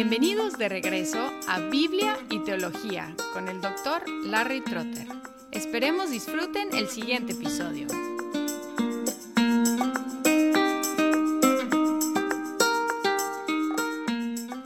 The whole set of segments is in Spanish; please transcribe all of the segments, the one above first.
Bienvenidos de regreso a Biblia y Teología con el doctor Larry Trotter. Esperemos disfruten el siguiente episodio.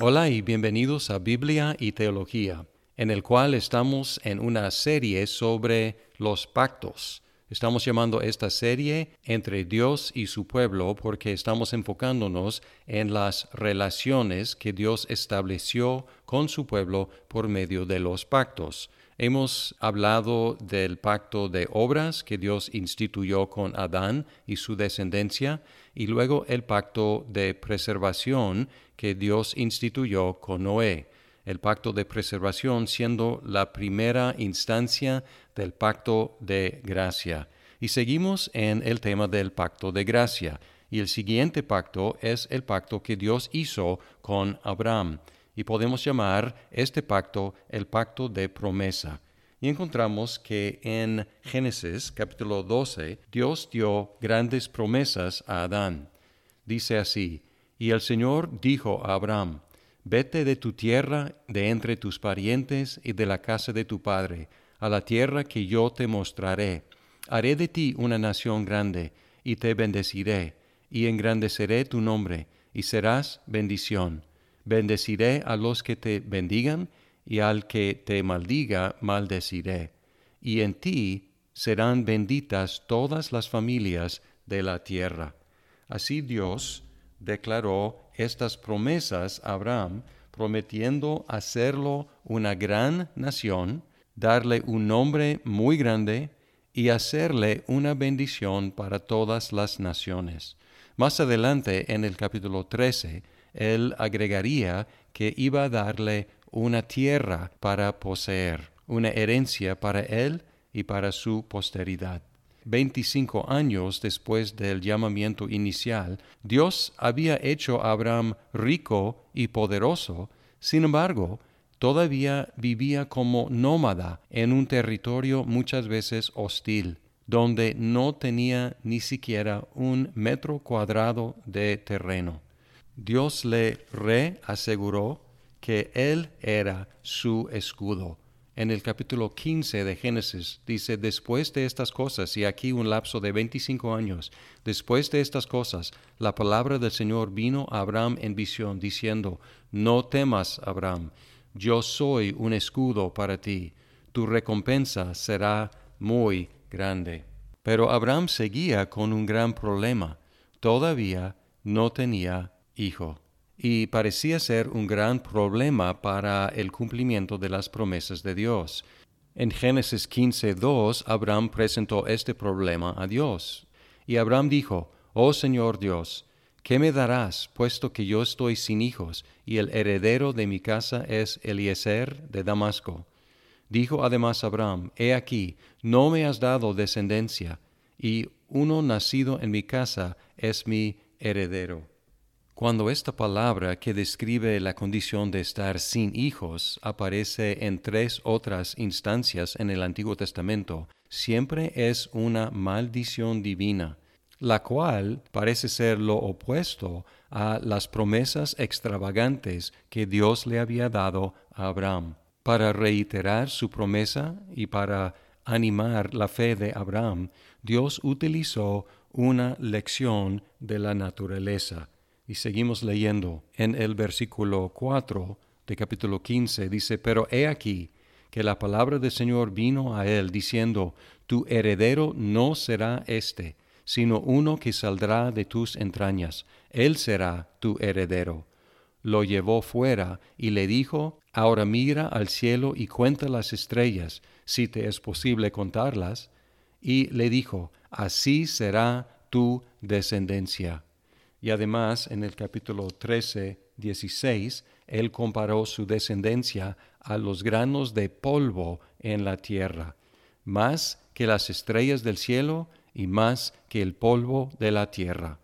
Hola y bienvenidos a Biblia y Teología, en el cual estamos en una serie sobre los pactos. Estamos llamando esta serie Entre Dios y su pueblo porque estamos enfocándonos en las relaciones que Dios estableció con su pueblo por medio de los pactos. Hemos hablado del pacto de obras que Dios instituyó con Adán y su descendencia y luego el pacto de preservación que Dios instituyó con Noé el pacto de preservación siendo la primera instancia del pacto de gracia. Y seguimos en el tema del pacto de gracia. Y el siguiente pacto es el pacto que Dios hizo con Abraham. Y podemos llamar este pacto el pacto de promesa. Y encontramos que en Génesis capítulo 12 Dios dio grandes promesas a Adán. Dice así, y el Señor dijo a Abraham, Vete de tu tierra, de entre tus parientes y de la casa de tu padre, a la tierra que yo te mostraré. Haré de ti una nación grande, y te bendeciré, y engrandeceré tu nombre, y serás bendición. Bendeciré a los que te bendigan, y al que te maldiga maldeciré. Y en ti serán benditas todas las familias de la tierra. Así Dios declaró estas promesas a Abraham, prometiendo hacerlo una gran nación, darle un nombre muy grande y hacerle una bendición para todas las naciones. Más adelante, en el capítulo 13, él agregaría que iba a darle una tierra para poseer, una herencia para él y para su posteridad. 25 años después del llamamiento inicial, Dios había hecho a Abraham rico y poderoso, sin embargo, todavía vivía como nómada en un territorio muchas veces hostil, donde no tenía ni siquiera un metro cuadrado de terreno. Dios le reaseguró que Él era su escudo en el capítulo 15 de Génesis, dice, después de estas cosas, y aquí un lapso de 25 años, después de estas cosas, la palabra del Señor vino a Abraham en visión, diciendo, no temas, Abraham, yo soy un escudo para ti, tu recompensa será muy grande. Pero Abraham seguía con un gran problema, todavía no tenía hijo y parecía ser un gran problema para el cumplimiento de las promesas de Dios. En Génesis 15.2 Abraham presentó este problema a Dios. Y Abraham dijo, Oh Señor Dios, ¿qué me darás, puesto que yo estoy sin hijos, y el heredero de mi casa es Eliezer de Damasco? Dijo además Abraham, He aquí, no me has dado descendencia, y uno nacido en mi casa es mi heredero. Cuando esta palabra que describe la condición de estar sin hijos aparece en tres otras instancias en el Antiguo Testamento, siempre es una maldición divina, la cual parece ser lo opuesto a las promesas extravagantes que Dios le había dado a Abraham. Para reiterar su promesa y para animar la fe de Abraham, Dios utilizó una lección de la naturaleza y seguimos leyendo en el versículo 4 de capítulo 15, dice, pero he aquí que la palabra del Señor vino a él diciendo, tu heredero no será éste, sino uno que saldrá de tus entrañas, él será tu heredero. Lo llevó fuera y le dijo, ahora mira al cielo y cuenta las estrellas, si te es posible contarlas. Y le dijo, así será tu descendencia. Y además en el capítulo 13, 16, él comparó su descendencia a los granos de polvo en la tierra, más que las estrellas del cielo y más que el polvo de la tierra.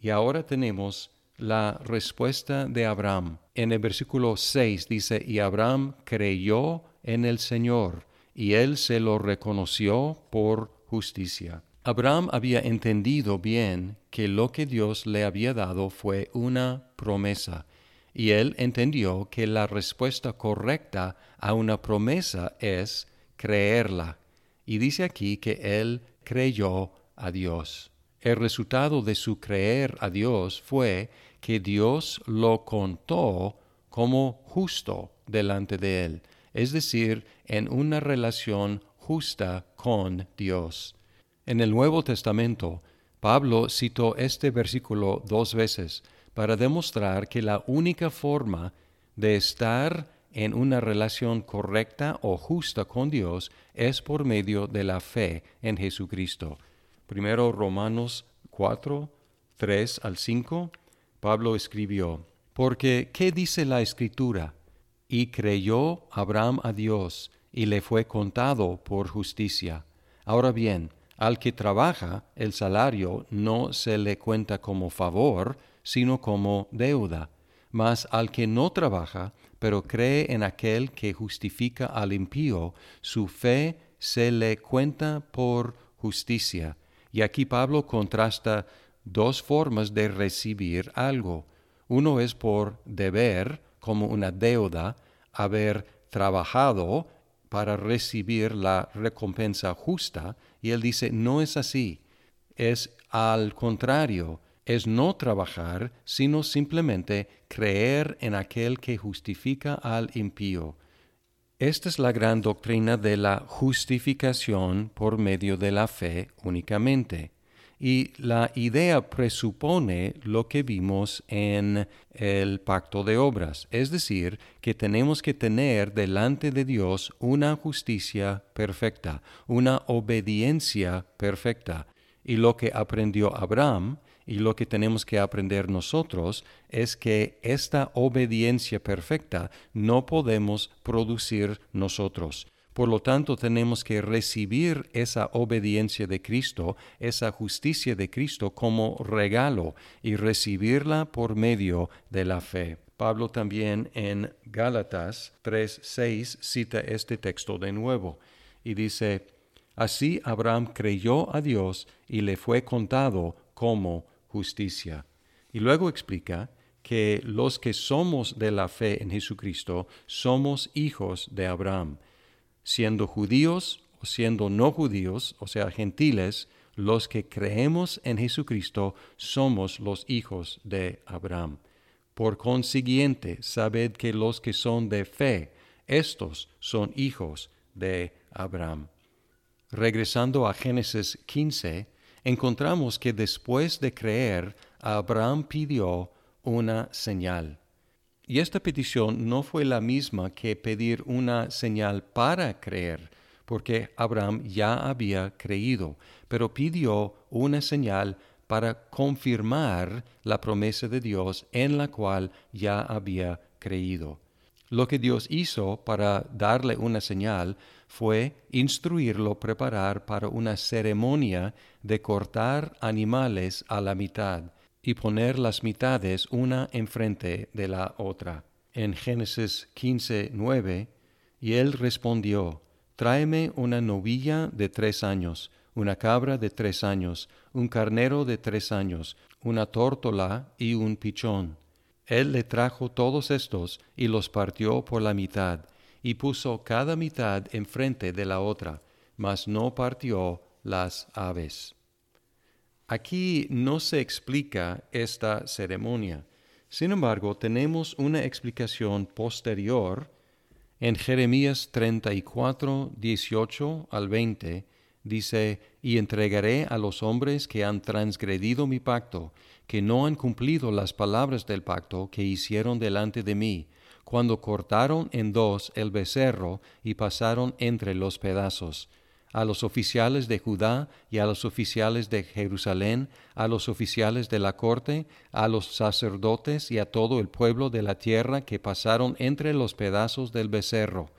Y ahora tenemos la respuesta de Abraham. En el versículo 6 dice, y Abraham creyó en el Señor, y él se lo reconoció por justicia. Abraham había entendido bien que lo que Dios le había dado fue una promesa. y él entendió que la respuesta correcta a una promesa es creerla. Y dice aquí que él creyó a Dios. El resultado de su creer a Dios fue que Dios lo contó como justo delante de él, es decir, en una relación justa con Dios. En el Nuevo Testamento, Pablo citó este versículo dos veces para demostrar que la única forma de estar en una relación correcta o justa con Dios es por medio de la fe en Jesucristo. Primero Romanos 4, 3 al 5, Pablo escribió, Porque, ¿qué dice la Escritura? Y creyó Abraham a Dios, y le fue contado por justicia. Ahora bien, al que trabaja, el salario no se le cuenta como favor, sino como deuda. Mas al que no trabaja, pero cree en aquel que justifica al impío, su fe se le cuenta por justicia. Y aquí Pablo contrasta dos formas de recibir algo. Uno es por deber, como una deuda, haber trabajado para recibir la recompensa justa, y él dice, no es así, es al contrario, es no trabajar, sino simplemente creer en aquel que justifica al impío. Esta es la gran doctrina de la justificación por medio de la fe únicamente y la idea presupone lo que vimos en el pacto de obras, es decir, que tenemos que tener delante de Dios una justicia perfecta, una obediencia perfecta. Y lo que aprendió Abraham y lo que tenemos que aprender nosotros es que esta obediencia perfecta no podemos producir nosotros. Por lo tanto, tenemos que recibir esa obediencia de Cristo, esa justicia de Cristo como regalo y recibirla por medio de la fe. Pablo también en Gálatas 3:6 cita este texto de nuevo y dice, Así Abraham creyó a Dios y le fue contado como justicia. Y luego explica que los que somos de la fe en Jesucristo somos hijos de Abraham siendo judíos o siendo no judíos, o sea, gentiles, los que creemos en Jesucristo somos los hijos de Abraham. Por consiguiente, sabed que los que son de fe, estos son hijos de Abraham. Regresando a Génesis 15, encontramos que después de creer, Abraham pidió una señal. Y esta petición no fue la misma que pedir una señal para creer, porque Abraham ya había creído, pero pidió una señal para confirmar la promesa de Dios en la cual ya había creído. Lo que Dios hizo para darle una señal fue instruirlo preparar para una ceremonia de cortar animales a la mitad y poner las mitades una enfrente de la otra. En Génesis 15, 9, y él respondió, Tráeme una novilla de tres años, una cabra de tres años, un carnero de tres años, una tórtola y un pichón. Él le trajo todos estos y los partió por la mitad, y puso cada mitad enfrente de la otra, mas no partió las aves. Aquí no se explica esta ceremonia. Sin embargo, tenemos una explicación posterior en Jeremías 34, 18 al 20. Dice, y entregaré a los hombres que han transgredido mi pacto, que no han cumplido las palabras del pacto que hicieron delante de mí, cuando cortaron en dos el becerro y pasaron entre los pedazos a los oficiales de Judá y a los oficiales de Jerusalén, a los oficiales de la corte, a los sacerdotes y a todo el pueblo de la tierra que pasaron entre los pedazos del becerro,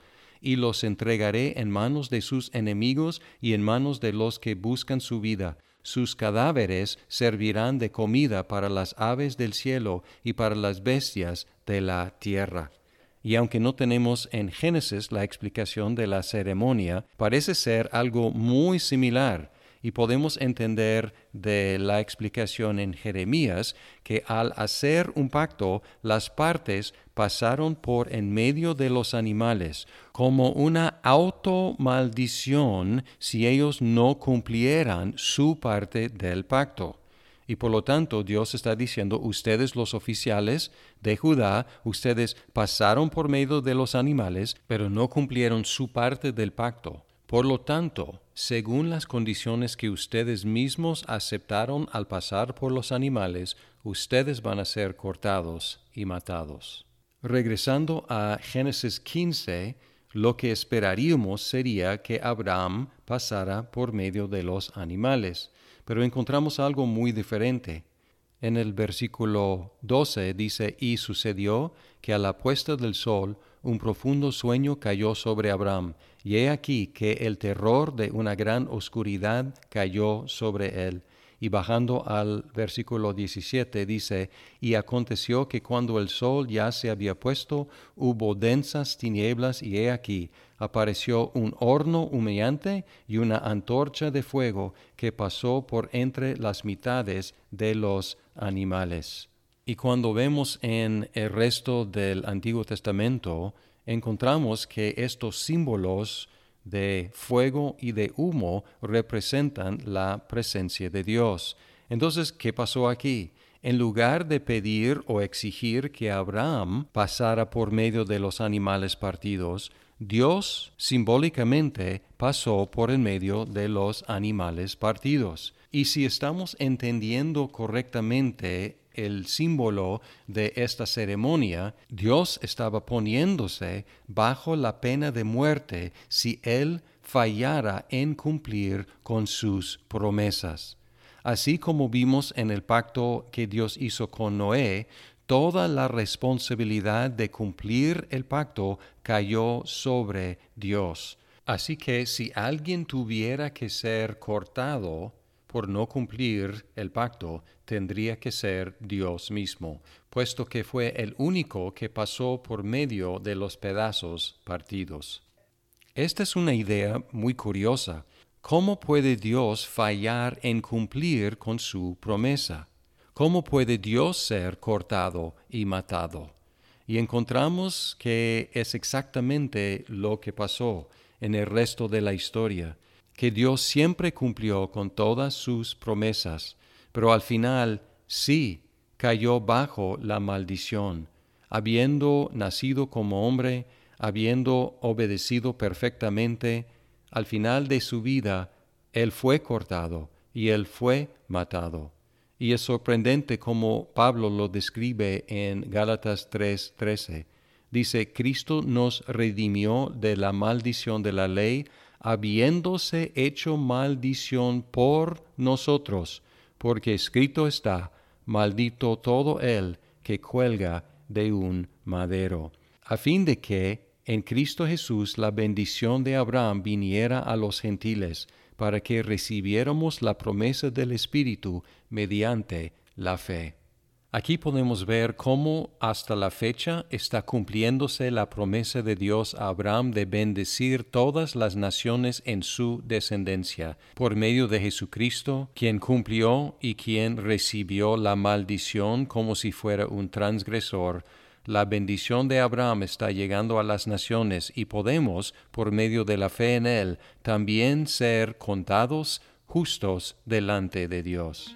y los entregaré en manos de sus enemigos y en manos de los que buscan su vida. Sus cadáveres servirán de comida para las aves del cielo y para las bestias de la tierra. Y aunque no tenemos en Génesis la explicación de la ceremonia, parece ser algo muy similar, Y podemos entender de la explicación en Jeremías que al hacer un pacto, las partes pasaron por en medio de los animales, como una automaldición si ellos no cumplieran su parte del pacto. Y por lo tanto Dios está diciendo, ustedes los oficiales de Judá, ustedes pasaron por medio de los animales, pero no cumplieron su parte del pacto. Por lo tanto, según las condiciones que ustedes mismos aceptaron al pasar por los animales, ustedes van a ser cortados y matados. Regresando a Génesis 15, lo que esperaríamos sería que Abraham pasara por medio de los animales, pero encontramos algo muy diferente. En el versículo 12 dice, y sucedió que a la puesta del sol un profundo sueño cayó sobre Abraham, y he aquí que el terror de una gran oscuridad cayó sobre él. Y bajando al versículo 17 dice, y aconteció que cuando el sol ya se había puesto, hubo densas tinieblas, y he aquí, apareció un horno humeante y una antorcha de fuego que pasó por entre las mitades de los animales. Y cuando vemos en el resto del Antiguo Testamento, encontramos que estos símbolos de fuego y de humo representan la presencia de Dios. Entonces, ¿qué pasó aquí? En lugar de pedir o exigir que Abraham pasara por medio de los animales partidos, Dios simbólicamente pasó por en medio de los animales partidos. Y si estamos entendiendo correctamente el símbolo de esta ceremonia, Dios estaba poniéndose bajo la pena de muerte si él fallara en cumplir con sus promesas. Así como vimos en el pacto que Dios hizo con Noé, toda la responsabilidad de cumplir el pacto cayó sobre Dios. Así que si alguien tuviera que ser cortado, por no cumplir el pacto tendría que ser Dios mismo, puesto que fue el único que pasó por medio de los pedazos partidos. Esta es una idea muy curiosa. ¿Cómo puede Dios fallar en cumplir con su promesa? ¿Cómo puede Dios ser cortado y matado? Y encontramos que es exactamente lo que pasó en el resto de la historia que Dios siempre cumplió con todas sus promesas, pero al final sí cayó bajo la maldición, habiendo nacido como hombre, habiendo obedecido perfectamente, al final de su vida, Él fue cortado y Él fue matado. Y es sorprendente como Pablo lo describe en Gálatas 3:13. Dice, Cristo nos redimió de la maldición de la ley habiéndose hecho maldición por nosotros, porque escrito está, maldito todo el que cuelga de un madero, a fin de que en Cristo Jesús la bendición de Abraham viniera a los gentiles, para que recibiéramos la promesa del Espíritu mediante la fe. Aquí podemos ver cómo hasta la fecha está cumpliéndose la promesa de Dios a Abraham de bendecir todas las naciones en su descendencia, por medio de Jesucristo, quien cumplió y quien recibió la maldición como si fuera un transgresor. La bendición de Abraham está llegando a las naciones y podemos, por medio de la fe en él, también ser contados justos delante de Dios.